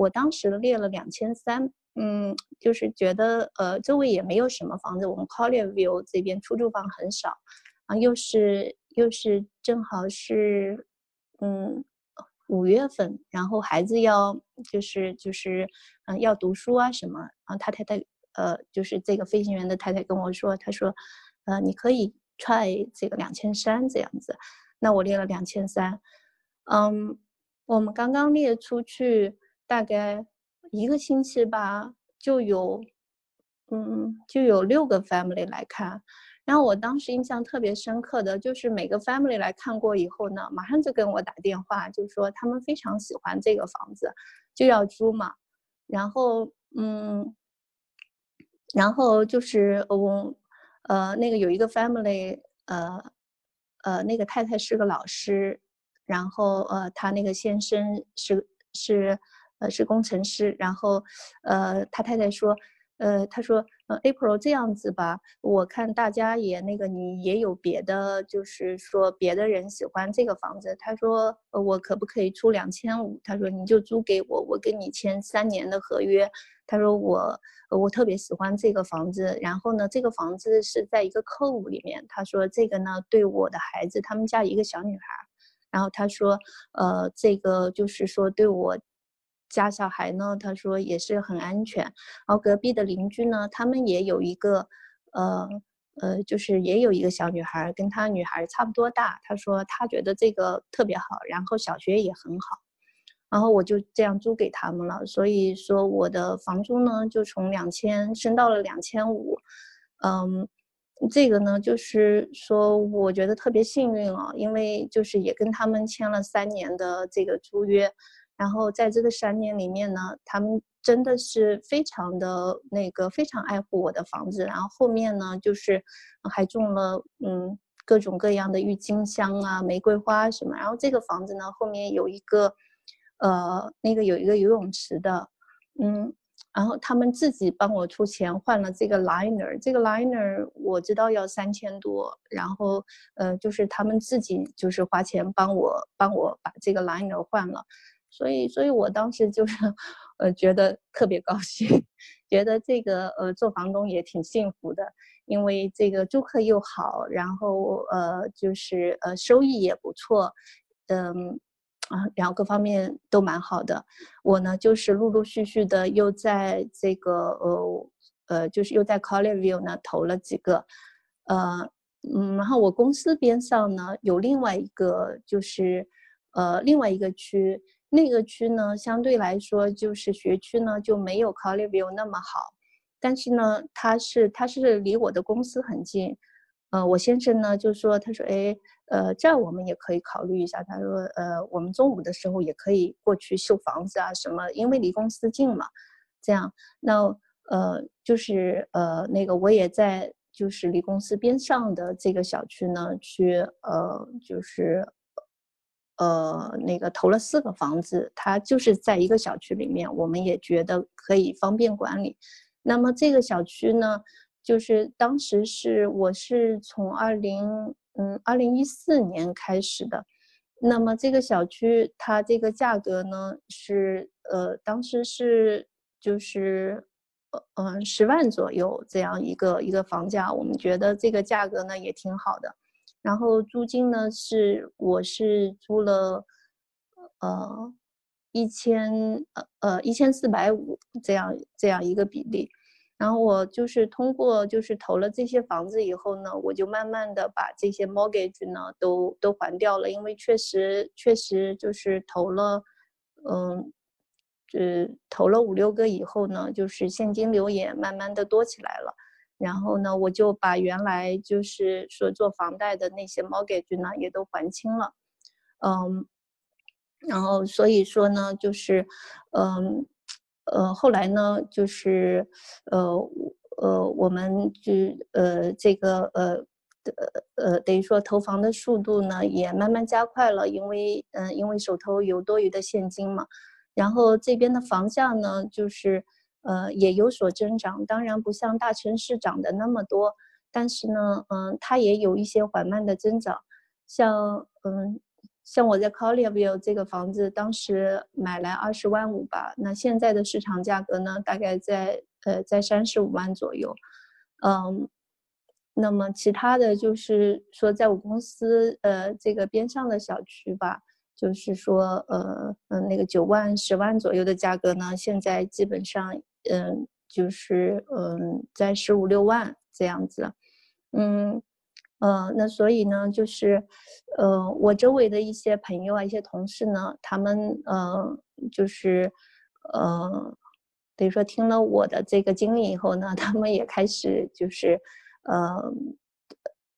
我当时列了两千三，嗯，就是觉得呃周围也没有什么房子，我们 Collier View 这边出租房很少，啊，又是又是正好是嗯五月份，然后孩子要就是就是嗯要读书啊什么，啊他太太呃就是这个飞行员的太太跟我说，他说呃你可以 try 这个两千三这样子，那我列了两千三，嗯。我们刚刚列出去，大概一个星期吧，就有，嗯，就有六个 family 来看。然后我当时印象特别深刻的就是每个 family 来看过以后呢，马上就跟我打电话，就说他们非常喜欢这个房子，就要租嘛。然后，嗯，然后就是我，呃，那个有一个 family，呃，呃，那个太太是个老师。然后，呃，他那个先生是是，呃，是工程师。然后，呃，他太太说，呃，他说，呃，April 这样子吧，我看大家也那个，你也有别的，就是说别的人喜欢这个房子。他说，我可不可以出两千五？他说，你就租给我，我跟你签三年的合约。他说，我我特别喜欢这个房子。然后呢，这个房子是在一个客户里面。他说，这个呢，对我的孩子，他们家一个小女孩。然后他说，呃，这个就是说对我家小孩呢，他说也是很安全。然后隔壁的邻居呢，他们也有一个，呃呃，就是也有一个小女孩，跟他女孩差不多大。他说他觉得这个特别好，然后小学也很好。然后我就这样租给他们了。所以说我的房租呢，就从两千升到了两千五，嗯。这个呢，就是说，我觉得特别幸运哦，因为就是也跟他们签了三年的这个租约，然后在这个三年里面呢，他们真的是非常的那个非常爱护我的房子，然后后面呢，就是还种了嗯各种各样的郁金香啊、玫瑰花什么，然后这个房子呢后面有一个，呃，那个有一个游泳池的，嗯。然后他们自己帮我出钱换了这个 liner，这个 liner 我知道要三千多，然后呃就是他们自己就是花钱帮我帮我把这个 liner 换了，所以所以我当时就是呃觉得特别高兴，觉得这个呃做房东也挺幸福的，因为这个租客又好，然后呃就是呃收益也不错，嗯。啊，然后各方面都蛮好的。我呢，就是陆陆续续的又在这个呃呃，就是又在 Collier View 呢投了几个，呃嗯，然后我公司边上呢有另外一个，就是呃另外一个区，那个区呢相对来说就是学区呢就没有 Collier View 那么好，但是呢它是它是离我的公司很近。呃，我先生呢就说，他说，哎，呃，这我们也可以考虑一下。他说，呃，我们中午的时候也可以过去修房子啊，什么，因为离公司近嘛。这样，那呃，就是呃，那个我也在就是离公司边上的这个小区呢，去呃，就是呃，那个投了四个房子，它就是在一个小区里面，我们也觉得可以方便管理。那么这个小区呢？就是当时是我是从二零嗯二零一四年开始的，那么这个小区它这个价格呢是呃当时是就是呃嗯十万左右这样一个一个房价，我们觉得这个价格呢也挺好的，然后租金呢是我是租了呃一千呃呃一千四百五这样这样一个比例。然后我就是通过就是投了这些房子以后呢，我就慢慢的把这些 mortgage 呢都都还掉了，因为确实确实就是投了，嗯，呃投了五六个以后呢，就是现金流也慢慢的多起来了。然后呢，我就把原来就是说做房贷的那些 mortgage 呢也都还清了，嗯，然后所以说呢，就是嗯。呃，后来呢，就是，呃，呃，我们就呃，这个呃，呃，呃，等于说投房的速度呢也慢慢加快了，因为嗯，因为手头有多余的现金嘛，然后这边的房价呢，就是呃也有所增长，当然不像大城市涨的那么多，但是呢，嗯，它也有一些缓慢的增长，像嗯，像我在 Collierville 这个房子，当时买来二十万五吧，那现在的市场价格呢，大概在呃在三十五万左右。嗯，那么其他的就是说，在我公司呃这个边上的小区吧，就是说呃嗯那个九万十万左右的价格呢，现在基本上嗯就是嗯在十五六万这样子，嗯。呃，那所以呢，就是，呃，我周围的一些朋友啊，一些同事呢，他们呃，就是，呃，等于说听了我的这个经历以后呢，他们也开始就是，呃，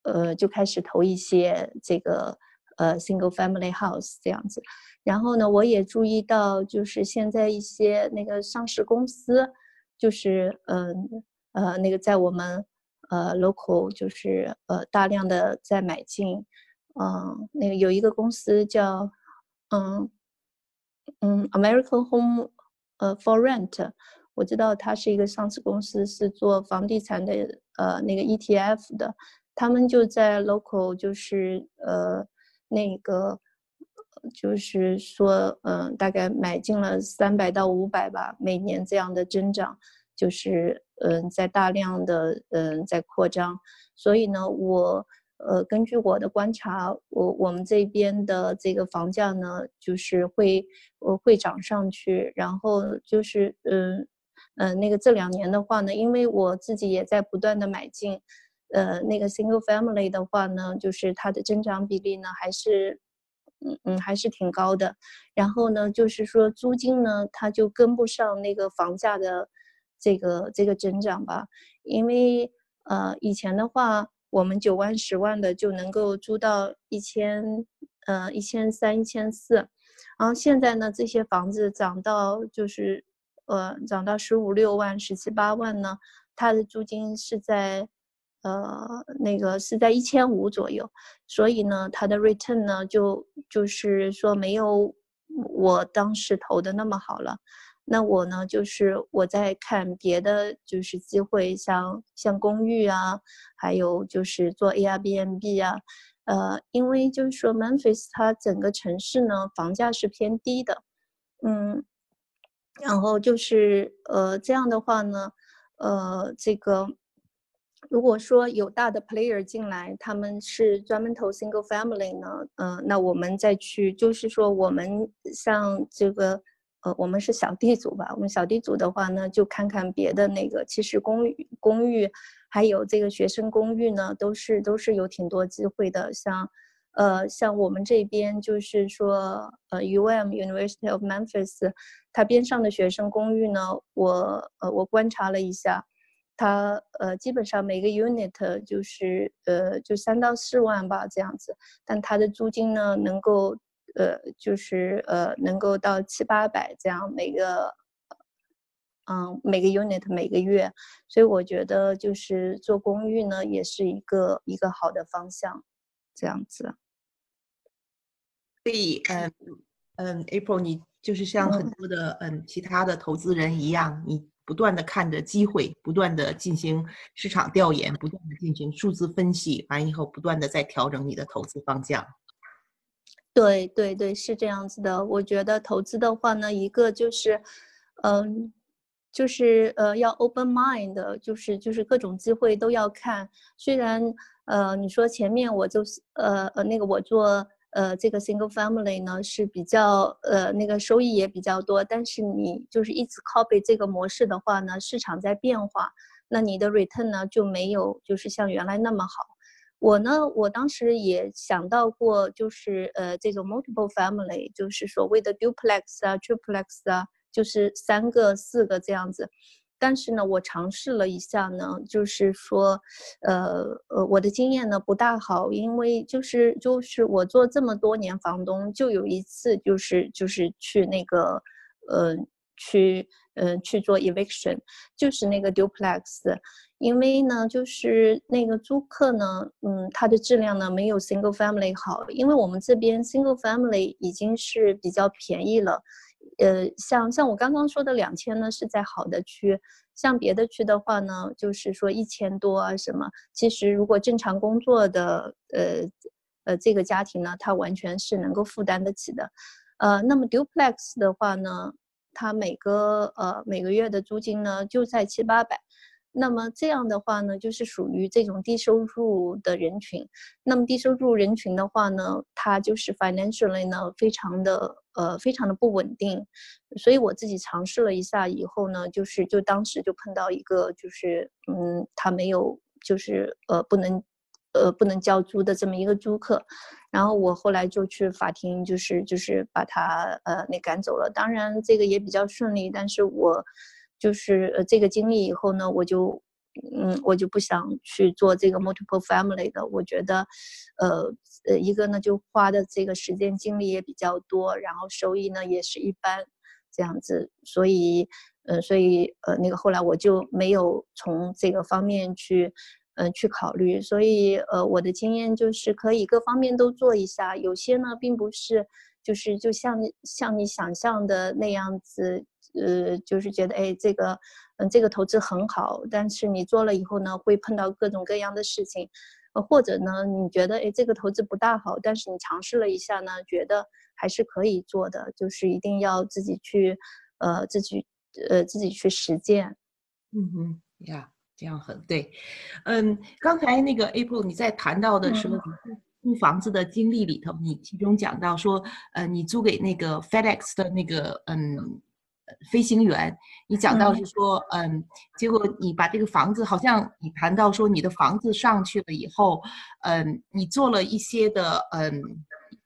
呃，就开始投一些这个呃 single family house 这样子。然后呢，我也注意到，就是现在一些那个上市公司，就是嗯呃那个在我们。呃，local 就是呃大量的在买进，嗯，那个有一个公司叫，嗯嗯，American Home，呃，for Rent，我知道它是一个上市公司，是做房地产的，呃，那个 ETF 的，他们就在 local 就是呃那个，就是说嗯，大概买进了三百到五百吧，每年这样的增长。就是嗯，在大量的嗯在扩张，所以呢，我呃根据我的观察，我我们这边的这个房价呢，就是会呃会涨上去，然后就是嗯嗯那个这两年的话呢，因为我自己也在不断的买进，呃那个 single family 的话呢，就是它的增长比例呢还是嗯嗯还是挺高的，然后呢就是说租金呢它就跟不上那个房价的。这个这个增长吧，因为呃以前的话，我们九万十万的就能够租到一千呃一千三一千四，然后现在呢这些房子涨到就是呃涨到十五六万十七八万呢，它的租金是在呃那个是在一千五左右，所以呢它的 return 呢就就是说没有我当时投的那么好了。那我呢，就是我在看别的，就是机会，像像公寓啊，还有就是做 Airbnb 啊，呃，因为就是说 Memphis 它整个城市呢，房价是偏低的，嗯，然后就是呃这样的话呢，呃，这个如果说有大的 player 进来，他们是专门投 single family 呢，嗯，那我们再去，就是说我们像这个。呃，我们是小地主吧？我们小地主的话呢，就看看别的那个，其实公寓、公寓还有这个学生公寓呢，都是都是有挺多机会的。像，呃，像我们这边就是说，呃，UM University of Memphis，它边上的学生公寓呢，我呃我观察了一下，它呃基本上每个 unit 就是呃就三到四万吧这样子，但它的租金呢能够。呃，就是呃，能够到七八百这样每个，嗯，每个 unit 每个月，所以我觉得就是做公寓呢，也是一个一个好的方向，这样子。所以，嗯嗯，April，你就是像很多的嗯其他的投资人一样，你不断的看着机会，不断的进行市场调研，不断的进行数字分析，完以后不断的在调整你的投资方向。对对对，是这样子的。我觉得投资的话呢，一个就是，嗯，就是呃要 open mind，就是就是各种机会都要看。虽然呃你说前面我就是呃呃那个我做呃这个 single family 呢是比较呃那个收益也比较多，但是你就是一直 copy 这个模式的话呢，市场在变化，那你的 return 呢就没有就是像原来那么好。我呢，我当时也想到过，就是呃，这种 multiple family，就是所谓的 duplex 啊，triplex 啊，就是三个、四个这样子。但是呢，我尝试了一下呢，就是说，呃呃，我的经验呢不大好，因为就是就是我做这么多年房东，就有一次就是就是去那个，呃，去嗯去做 eviction，就是那个 duplex。因为呢，就是那个租客呢，嗯，他的质量呢没有 single family 好。因为我们这边 single family 已经是比较便宜了，呃，像像我刚刚说的两千呢是在好的区，像别的区的话呢，就是说一千多啊什么。其实如果正常工作的，呃呃，这个家庭呢，他完全是能够负担得起的。呃，那么 duplex 的话呢，它每个呃每个月的租金呢就在七八百。那么这样的话呢，就是属于这种低收入的人群。那么低收入人群的话呢，他就是 financially 呢非常的呃非常的不稳定。所以我自己尝试了一下以后呢，就是就当时就碰到一个就是嗯，他没有就是呃不能呃不能交租的这么一个租客。然后我后来就去法庭，就是就是把他呃那赶走了。当然这个也比较顺利，但是我。就是呃这个经历以后呢，我就，嗯，我就不想去做这个 multiple family 的。我觉得，呃呃，一个呢就花的这个时间精力也比较多，然后收益呢也是一般，这样子。所以，呃，所以呃那个后来我就没有从这个方面去，嗯，去考虑。所以，呃，我的经验就是可以各方面都做一下。有些呢并不是，就是就像像你想象的那样子。呃，就是觉得哎，这个，嗯，这个投资很好，但是你做了以后呢，会碰到各种各样的事情，呃，或者呢，你觉得哎，这个投资不大好，但是你尝试了一下呢，觉得还是可以做的，就是一定要自己去，呃，自己，呃，自己去实践。嗯哼，呀，这样很对。嗯，刚才那个 April 你在谈到的时候，租房子的经历里头，你其中讲到说，呃，你租给那个 FedEx 的那个，嗯。飞行员，你讲到是说，嗯，结果你把这个房子，好像你谈到说你的房子上去了以后，嗯，你做了一些的，嗯，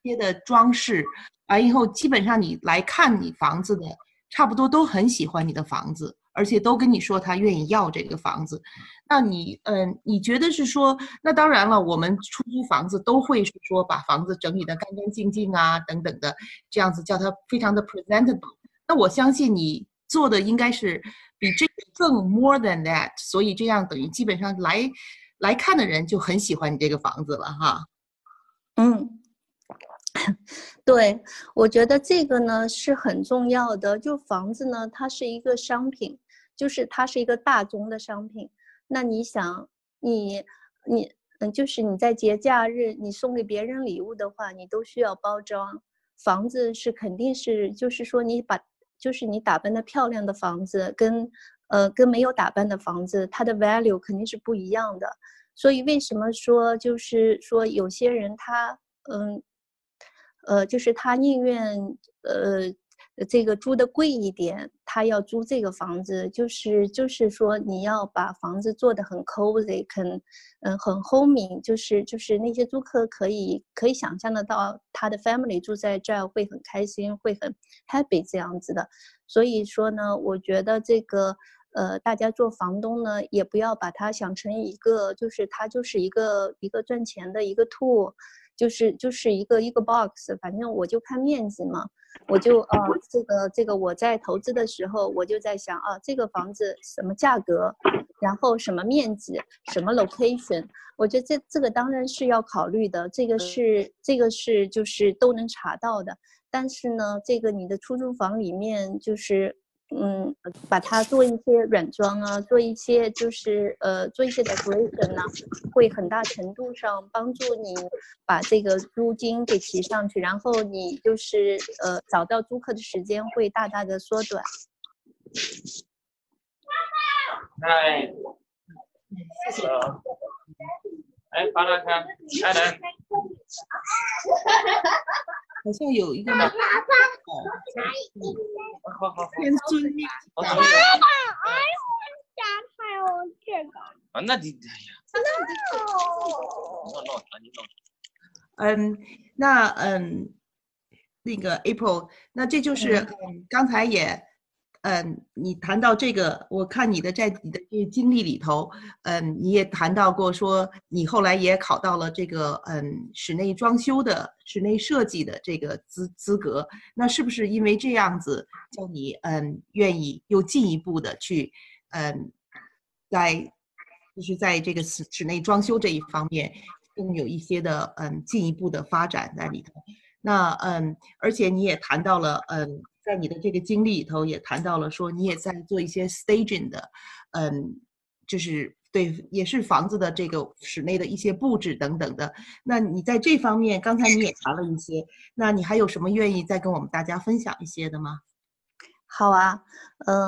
一些的装饰，完以后基本上你来看你房子的，差不多都很喜欢你的房子，而且都跟你说他愿意要这个房子。那你，嗯，你觉得是说，那当然了，我们出租房子都会是说把房子整理的干干净净啊，等等的，这样子叫它非常的 presentable。那我相信你做的应该是比这个更 more than that，所以这样等于基本上来来看的人就很喜欢你这个房子了哈。嗯，对，我觉得这个呢是很重要的。就房子呢，它是一个商品，就是它是一个大宗的商品。那你想，你你嗯，就是你在节假日你送给别人礼物的话，你都需要包装。房子是肯定是，就是说你把。就是你打扮的漂亮的房子，跟呃跟没有打扮的房子，它的 value 肯定是不一样的。所以为什么说就是说有些人他嗯呃就是他宁愿呃。这个租的贵一点，他要租这个房子，就是就是说你要把房子做的很 cozy，很嗯很 homey，就是就是那些租客可以可以想象得到他的 family 住在这儿会很开心，会很 happy 这样子的。所以说呢，我觉得这个呃大家做房东呢，也不要把它想成一个就是它就是一个一个赚钱的一个 tool，就是就是一个一个 box，反正我就看面积嘛。我就呃，这个这个我在投资的时候，我就在想啊，这个房子什么价格，然后什么面积，什么 location，我觉得这这个当然是要考虑的，这个是这个是就是都能查到的。但是呢，这个你的出租房里面就是。嗯，把它做一些软装啊，做一些就是呃，做一些 decoration 呢，会很大程度上帮助你把这个租金给提上去，然后你就是呃，找到租客的时间会大大的缩短。哎，谢谢。哎，发了看，来来。好像有一个吗？好好好。天尊。爸爸，哎，我想看我这个。啊，那你哎呀。那。弄弄你弄。嗯，那嗯，那个 April，那这就是嗯，刚才也。嗯，你谈到这个，我看你的在你的这经历里头，嗯，你也谈到过说你后来也考到了这个嗯室内装修的室内设计的这个资资格，那是不是因为这样子叫你嗯愿意又进一步的去嗯在就是在这个室室内装修这一方面更有一些的嗯进一步的发展在里头？那嗯，而且你也谈到了嗯。在你的这个经历里头，也谈到了说你也在做一些 staging 的，嗯，就是对，也是房子的这个室内的一些布置等等的。那你在这方面，刚才你也谈了一些，那你还有什么愿意再跟我们大家分享一些的吗？好啊，嗯、